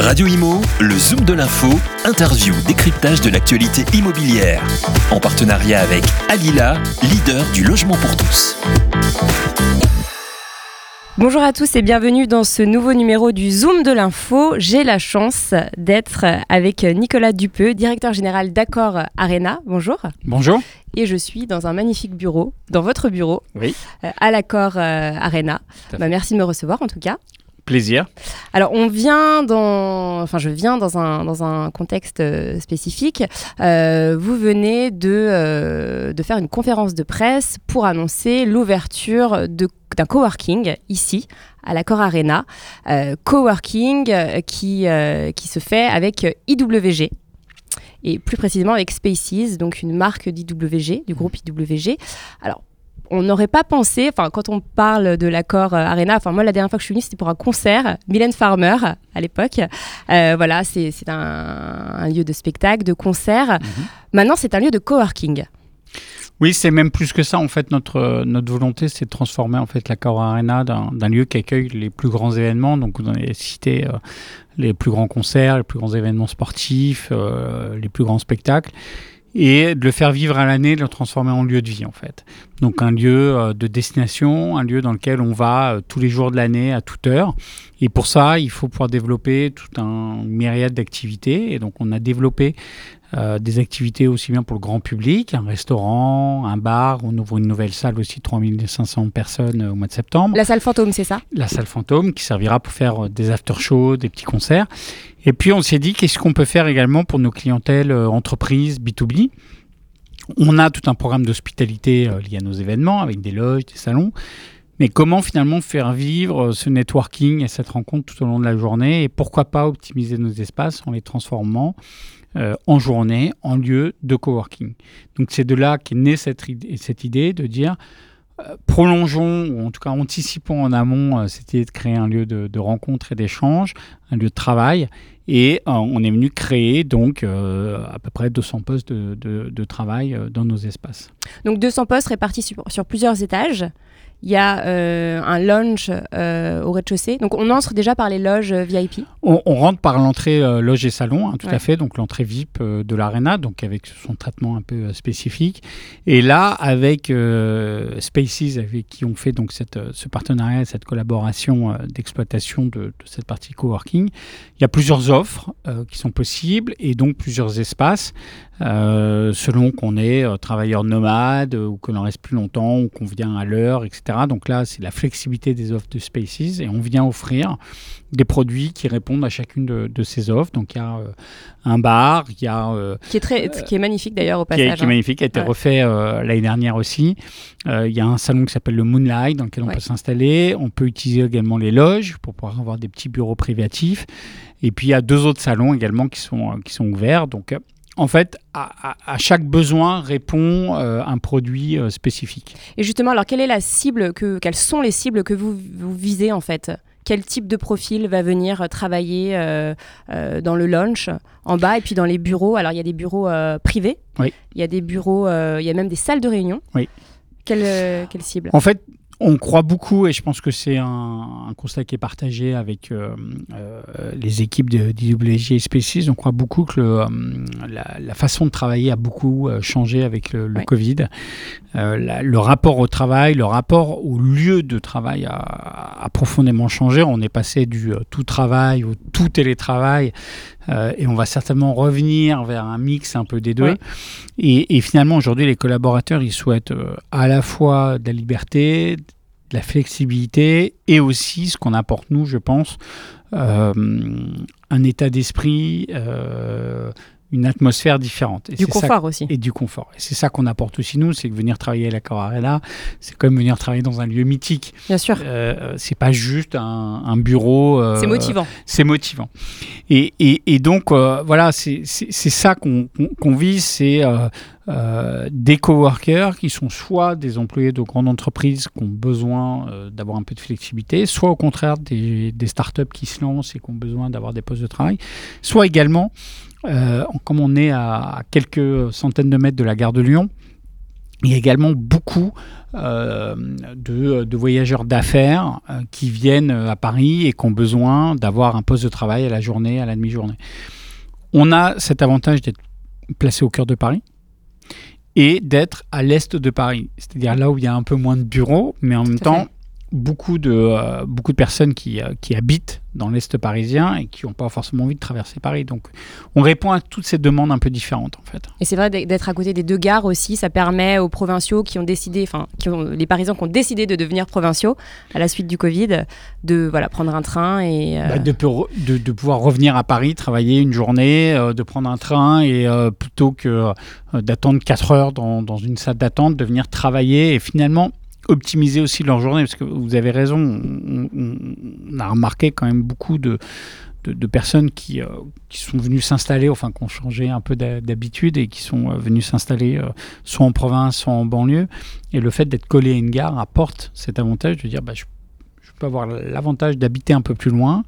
Radio Imo, le Zoom de l'info, interview, décryptage de l'actualité immobilière. En partenariat avec Alila, leader du logement pour tous. Bonjour à tous et bienvenue dans ce nouveau numéro du Zoom de l'info. J'ai la chance d'être avec Nicolas Dupeux, directeur général d'Accor Arena. Bonjour. Bonjour. Et je suis dans un magnifique bureau, dans votre bureau, Oui, euh, à l'Accor euh, Arena. Bah, merci de me recevoir en tout cas. Alors, on vient dans, enfin, je viens dans un, dans un contexte euh, spécifique. Euh, vous venez de, euh, de faire une conférence de presse pour annoncer l'ouverture de- d'un coworking ici, à l'Accor Arena. Coworking qui, qui se fait avec IWG. Et plus précisément avec Spaces, donc une marque d'IWG, du groupe IWG. Alors, on n'aurait pas pensé, enfin quand on parle de l'accord euh, Arena, enfin moi la dernière fois que je suis venue c'était pour un concert, Mylène Farmer à l'époque. Euh, voilà, c'est un, un lieu de spectacle, de concert. Maintenant c'est un lieu de coworking. Oui, c'est même plus que ça. En fait, notre, notre volonté, c'est de transformer en fait la Cora Arena d'un lieu qui accueille les plus grands événements. Donc, vous en avez cité euh, les plus grands concerts, les plus grands événements sportifs, euh, les plus grands spectacles. Et de le faire vivre à l'année, de le transformer en lieu de vie, en fait. Donc, un lieu euh, de destination, un lieu dans lequel on va euh, tous les jours de l'année, à toute heure. Et pour ça, il faut pouvoir développer tout un myriade d'activités. Et donc, on a développé euh, des activités aussi bien pour le grand public, un restaurant, un bar. On ouvre une nouvelle salle aussi, 3500 personnes euh, au mois de septembre. La salle fantôme, c'est ça? La salle fantôme qui servira pour faire euh, des after-shows, des petits concerts. Et puis on s'est dit qu'est-ce qu'on peut faire également pour nos clientèles entreprises B2B. On a tout un programme d'hospitalité lié à nos événements avec des loges, des salons. Mais comment finalement faire vivre ce networking et cette rencontre tout au long de la journée? Et pourquoi pas optimiser nos espaces en les transformant euh, en journée en lieu de coworking. Donc c'est de là qu'est née cette, idée- cette idée de dire euh, prolongeons ou en tout cas anticipons en amont euh, cette idée de créer un lieu de, rencontre et d'échange, un lieu de travail et on est venu créer donc à peu près 200 postes de, travail dans nos espaces. Donc 200 postes répartis sur plusieurs étages. Il y a euh, un lounge euh, au rez-de-chaussée. Donc on entre déjà par les loges euh, VIP. On, on rentre par l'entrée loge et salon, hein, tout Ouais. à fait, donc l'entrée VIP de l'arena, donc avec son traitement un peu spécifique. Et là, avec Spaces, avec qui on fait donc cette, ce partenariat, cette collaboration d'exploitation de, de cette partie coworking, il y a plusieurs offres qui sont possibles et donc plusieurs espaces, euh, selon qu'on est euh, travailleur nomade euh, ou que l'on reste plus longtemps ou qu'on vient à l'heure, etc. Donc là, c'est la flexibilité des offres de Spaces et on vient offrir des produits qui répondent à chacune de, de ces offres. Donc il y a euh, un bar, il y a Qui est, très, qui est magnifique d'ailleurs au qui est, passage. qui est hein. magnifique, qui a été Ouais. refait l'année dernière aussi. Il y a un salon qui s'appelle le Moonlight dans lequel on Ouais. peut s'installer. On peut utiliser également les loges pour pouvoir avoir des petits bureaux privatifs. Et puis il y a deux autres salons également qui sont, qui sont ouverts. Donc en fait, à, chaque besoin répond euh, un produit euh, spécifique. Et justement, alors quelle est la cible que, quelles sont les cibles que vous, vous visez en fait? Quel type de profil va venir travailler euh, dans le launch en bas et puis dans les bureaux? Alors il y a des bureaux privés, Oui. il y a des bureaux, il y a même des salles de réunion. Oui. Quelle, quelle cible? En fait, on croit beaucoup, et je pense que c'est un, un constat qui est partagé avec euh, euh, les équipes de d'IWG et Species, on croit beaucoup que le, euh, la, la façon de travailler a beaucoup changé avec le, le Ouais. Covid. La- le rapport au travail, le rapport au lieu de travail a, a profondément changé. On est passé du tout travail au tout télétravail, euh, et on va certainement revenir vers un mix un peu des deux. Et, et finalement, aujourd'hui, les collaborateurs, ils souhaitent euh, à la fois de la liberté, de la flexibilité et aussi ce qu'on apporte, nous, je pense, euh, un état d'esprit, euh, une atmosphère différente. Et Du ça- confort aussi. et du confort. Et c'est ça qu'on apporte aussi, nous, c'est que venir travailler à la Cor Arena, c'est comme venir travailler dans un lieu mythique. Bien sûr. Euh, c'est pas juste un, un bureau. euh, C'est motivant. c'est motivant. Et, et- et donc, voilà, c'est ça qu'on qu'on- qu'on vise, c'est euh, des coworkers qui sont soit des employés de grandes entreprises qui ont besoin euh, d'avoir un peu de flexibilité, soit au contraire des, startups qui se lancent et qui ont besoin d'avoir des postes de travail, soit également, euh, comme on est à quelques centaines de mètres de la gare de Lyon, Il y a également beaucoup de, voyageurs d'affaires qui viennent à Paris et qui ont besoin d'avoir un poste de travail à la journée, à la demi-journée. On a cet avantage d'être placé au cœur de Paris et d'être à l'est de Paris, c'est-à-dire là où il y a un peu moins de bureaux, mais en même temps, beaucoup de, euh, beaucoup de personnes qui, euh, qui habitent dans l'Est parisien et qui n'ont pas forcément envie de traverser Paris. Donc on répond à toutes ces demandes un peu différentes en fait. Et c'est vrai d'être à côté des deux gares aussi, ça permet aux provinciaux qui ont décidé, enfin les Parisiens qui ont décidé de devenir provinciaux à la suite du Covid, de voilà, prendre un train et... Euh, bah, de, de, de, pouvoir revenir à Paris, travailler une journée, de prendre un train et plutôt que d'attendre 4 heures dans, dans une salle d'attente, de venir travailler et finalement optimiser aussi leur journée, parce que vous avez raison, on, a remarqué quand même beaucoup de, de, personnes qui, euh, qui sont venues s'installer, enfin qui ont changé un peu d'habitude et qui sont euh, venues s'installer euh, soit en province, soit en banlieue. Et le fait d'être collé à une gare apporte cet avantage de dire bah, je, je peux avoir l'avantage d'habiter un peu plus loin,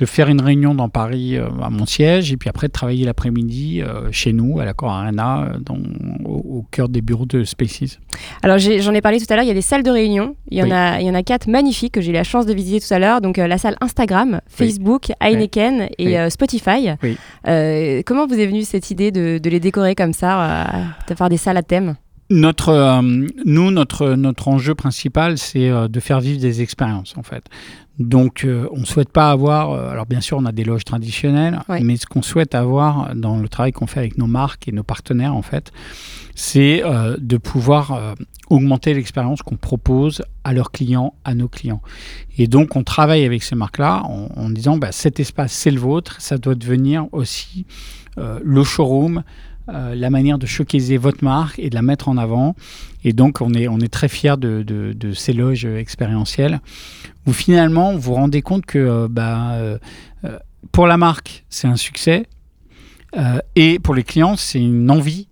de faire une réunion dans Paris euh, à mon siège et puis après de travailler l'après-midi euh, chez nous à la Cor Arena euh, dans, au, cœur des bureaux de Spaces. Alors j'en ai, parlé tout à l'heure, il y a des salles de réunion, il y en, a, il y en a quatre magnifiques que j'ai eu la chance de visiter tout à l'heure, donc la salle Instagram, Facebook, Heineken et Spotify. comment vous est venue cette idée de, de les décorer comme ça, de faire des salles à thème? Notre, euh, nous, notre, notre enjeu principal, c'est euh, de faire vivre des expériences, en fait. Donc, euh, on ne souhaite pas avoir. alors, bien sûr, on a des loges traditionnelles, mais ce qu'on souhaite avoir dans le travail qu'on fait avec nos marques et nos partenaires, en fait, c'est de pouvoir augmenter l'expérience qu'on propose à leurs clients, à nos clients. Et donc, on travaille avec ces marques-là en, disant bah, cet espace, c'est le vôtre, ça doit devenir aussi le showroom euh, la manière de showcaser votre marque et de la mettre en avant. Et donc, on est, on est très fiers de, ces loges expérientielles où finalement, vous vous rendez compte que euh, bah, euh, pour la marque, c'est un succès. et pour les clients, c'est une envie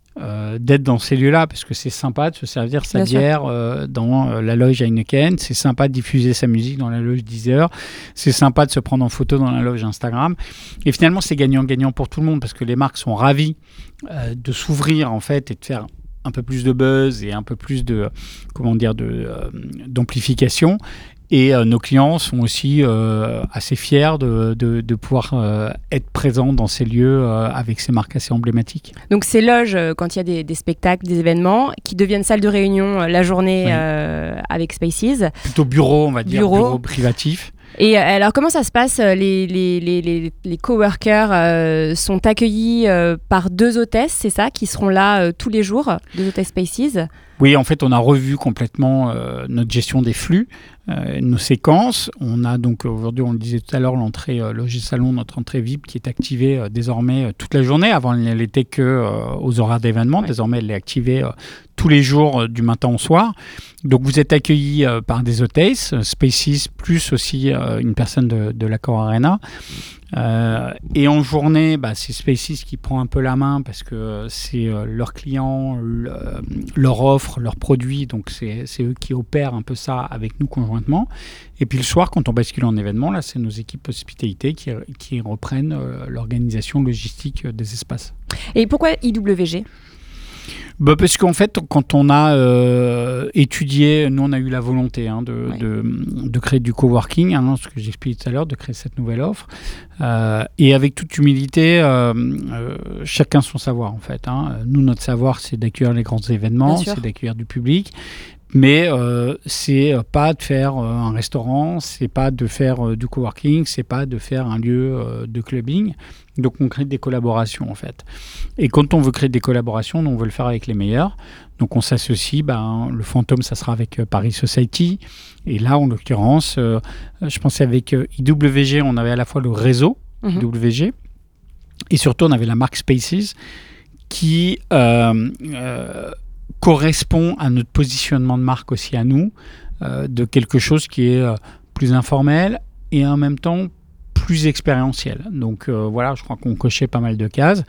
euh, d'être dans ces lieux-là, parce que c'est sympa de se servir sa bière euh, dans euh, la loge Heineken, c'est sympa de diffuser sa musique dans la loge Deezer, c'est sympa de se prendre en photo dans la loge Instagram. Et finalement, c'est gagnant-gagnant pour tout le monde, parce que les marques sont ravies de s'ouvrir en fait et de faire un peu plus de buzz et un peu plus de comment dire de d'amplification et euh, nos clients sont aussi euh, assez fiers de, de, pouvoir euh, être présents dans ces lieux avec ces marques assez emblématiques. Donc ces loges, quand il y a des, des, spectacles, des événements, qui deviennent salles de réunion la journée avec Spaces. Plutôt bureau, on va dire, bureau, bureau privatif. Et alors, comment ça se passe Les, les, les, les coworkers sont accueillis par deux hôtesses, c'est ça, qui seront là tous les jours, deux hôtesses Spaces? Oui, en fait, on a revu complètement notre gestion des flux. Euh, nos séquences. On a donc aujourd'hui, on le disait tout à l'heure, l'entrée euh, logis salon, notre entrée VIP qui est activée euh, désormais toute la journée. Avant, elle n'était que aux horaires d'événement. Désormais, elle est activée tous les jours du matin au soir. Donc vous êtes accueillis par des hôtesses, Spaces plus aussi une personne de, de l'accord Arena. Euh, et en journée, bah, c'est Spaces qui prend un peu la main parce que c'est euh, leurs clients, leur offre, leurs produits, donc c'est eux qui opèrent un peu ça avec nous conjointement. Et puis le soir, quand on bascule en événement, là, c'est nos équipes hospitalité qui, reprennent euh, l'organisation logistique des espaces. Et pourquoi IWG bah Parce qu'en fait, quand on a euh, étudié, nous on a eu la volonté hein, de, de, de, créer du coworking, hein, ce que j'expliquais tout à l'heure, de créer cette nouvelle offre. Euh, et avec toute humilité, euh, chacun son savoir en fait. Hein. Nous, notre savoir, c'est d'accueillir les grands événements, c'est d'accueillir du public. Mais euh, c'est pas de faire un restaurant, c'est pas de faire du coworking, c'est pas de faire un lieu de clubbing. Donc on crée des collaborations en fait. Et quand on veut créer des collaborations, on veut le faire avec les meilleurs. Donc on s'associe, ben, le fantôme ça sera avec euh, Paris Society. Et là en l'occurrence, euh, je pensais avec euh, IWG, on avait à la fois le réseau mhm. IWG et surtout on avait la marque Spaces qui correspond à notre positionnement de marque aussi à nous, de quelque chose qui est plus informel et en même temps plus expérientiel. Donc euh, voilà, je crois qu'on cochait pas mal de cases.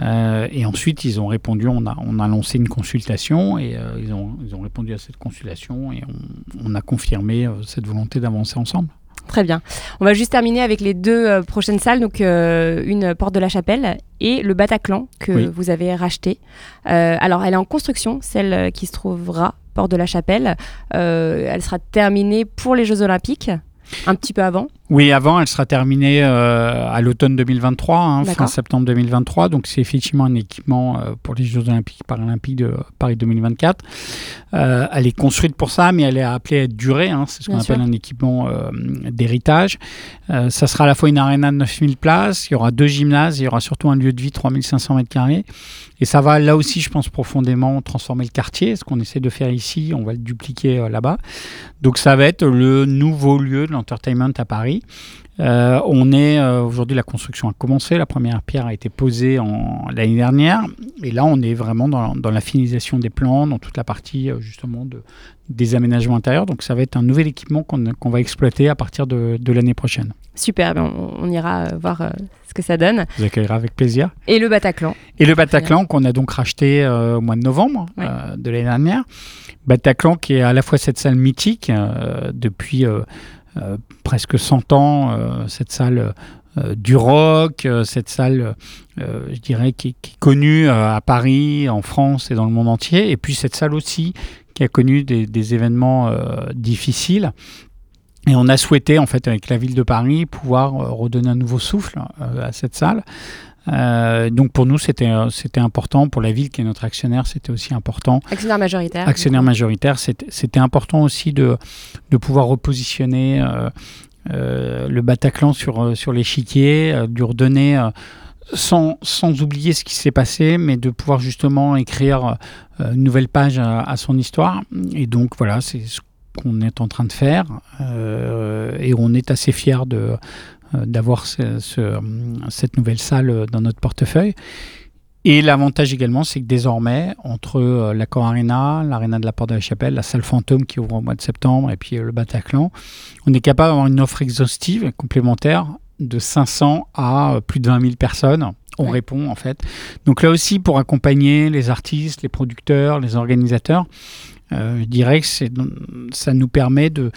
Euh, et ensuite, ils ont répondu, on a, on a lancé une consultation et euh, ils, ont, ils, ont, répondu à cette consultation et on, on a confirmé cette volonté d'avancer ensemble. Très bien. On va juste terminer avec les deux euh, prochaines salles, donc euh, une porte de la Chapelle et le Bataclan que Oui. vous avez racheté. Euh, alors, elle est en construction, celle qui se trouvera porte de la Chapelle. Elle sera terminée pour les Jeux Olympiques, un petit peu avant. Oui, avant, elle sera terminée euh, à l'automne 2023, hein, fin septembre 2023. Donc, c'est effectivement un équipement euh, pour les Jeux Olympiques Paralympiques de Paris 2024. Euh, elle est construite pour ça, mais elle est appelée à être durée. hein. c'est ce qu'on appelle un équipement d'héritage. Ça sera à la fois une aréna de 9000 places, il y aura deux gymnases, il y aura surtout un lieu de vie 3500 mètres carrés. Et ça va là aussi, je pense, profondément transformer le quartier. Ce qu'on essaie de faire ici, on va le dupliquer euh, là-bas. Donc ça va être le nouveau lieu de l'entertainment à Paris. Euh, on est euh, aujourd'hui, la construction a commencé, la première pierre a été posée l'année dernière, et là on est vraiment dans, dans la finalisation des plans, dans toute la partie justement de, des aménagements intérieurs. Donc ça va être un nouvel équipement qu'on va exploiter à partir de l'année prochaine. Super, ben, on, on ira euh, voir euh, ce que ça donne. Vous accueillera avec plaisir. Et le Bataclan. Et le Bataclan qu'on a donc racheté euh, au mois de novembre Ouais. de l'année dernière. Bataclan qui est à la fois cette salle mythique depuis presque 100 ans, cette salle du rock, cette salle, euh, je dirais, qui, qui est connue à Paris, en France et dans le monde entier. Et puis cette salle aussi qui a connu des, des événements euh, difficiles. Et on a souhaité, en fait, avec la ville de Paris, pouvoir euh, redonner un nouveau souffle euh, à cette salle. Euh, donc pour nous, c'était important. Pour la ville qui est notre actionnaire, c'était aussi important. Actionnaire majoritaire. Actionnaire majoritaire, c'était important aussi de, de pouvoir repositionner euh, euh, le Bataclan sur, sur l'échiquier, de lui redonner, sans, sans oublier ce qui s'est passé, mais de pouvoir justement écrire une nouvelle page à, à son histoire. Et donc voilà, c'est ce qu'on est en train de faire. Euh, et on est assez fiers de euh, d'avoir ce- ce- cette nouvelle salle dans notre portefeuille. Et l'avantage également, c'est que désormais, entre euh, l'Accor Arena, l'Arena de la Porte de la Chapelle, la salle fantôme qui ouvre au mois de septembre et puis le Bataclan, on est capable d'avoir une offre exhaustive et complémentaire de 500 à plus de 20 000 personnes. On Ouais. répond en fait. Donc là aussi, pour accompagner les artistes, les producteurs, les organisateurs, je dirais que ça nous permet de,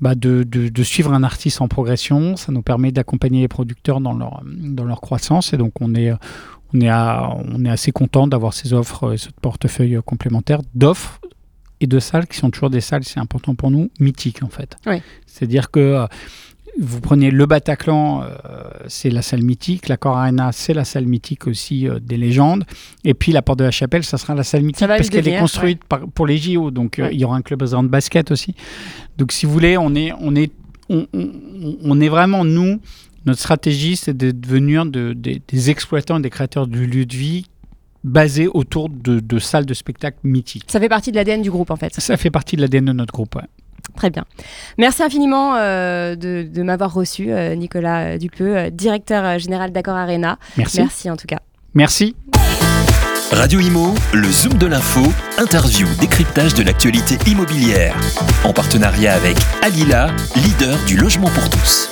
bah, de, de- de suivre un artiste en progression, ça nous permet d'accompagner les producteurs dans leur, dans leur croissance et donc on est, on est, à- on est assez content d'avoir ces offres et ce portefeuille euh, complémentaire d'offres et de salles qui sont toujours des salles, c'est important pour nous, mythiques en fait. Oui. C'est-à-dire que euh, vous prenez le Bataclan, euh, c'est la salle mythique, l'Accor Arena, c'est la salle mythique aussi euh, des légendes, et puis la Porte de la Chapelle, ça sera la salle mythique parce qu'elle est construite par- pour les JO, donc euh, il y aura un club de basket aussi. Donc si vous voulez, on est, on est, on, on- on est vraiment nous. Notre stratégie, c'est de devenir de- des- des exploitants et des créateurs du lieu de vie basés autour de, de salles de spectacle mythiques. Ça fait partie de l'ADN du groupe en fait. Ça fait partie de l'ADN de notre groupe. ouais. Très bien. Merci infiniment euh, de, de m'avoir reçu, euh, Nicolas euh, Dupeux, euh, directeur général d'Accor Arena. Merci. Merci en tout cas. Merci. Radio Imo, le Zoom de l'info, interview, décryptage de l'actualité immobilière. En partenariat avec Alila, leader du logement pour tous.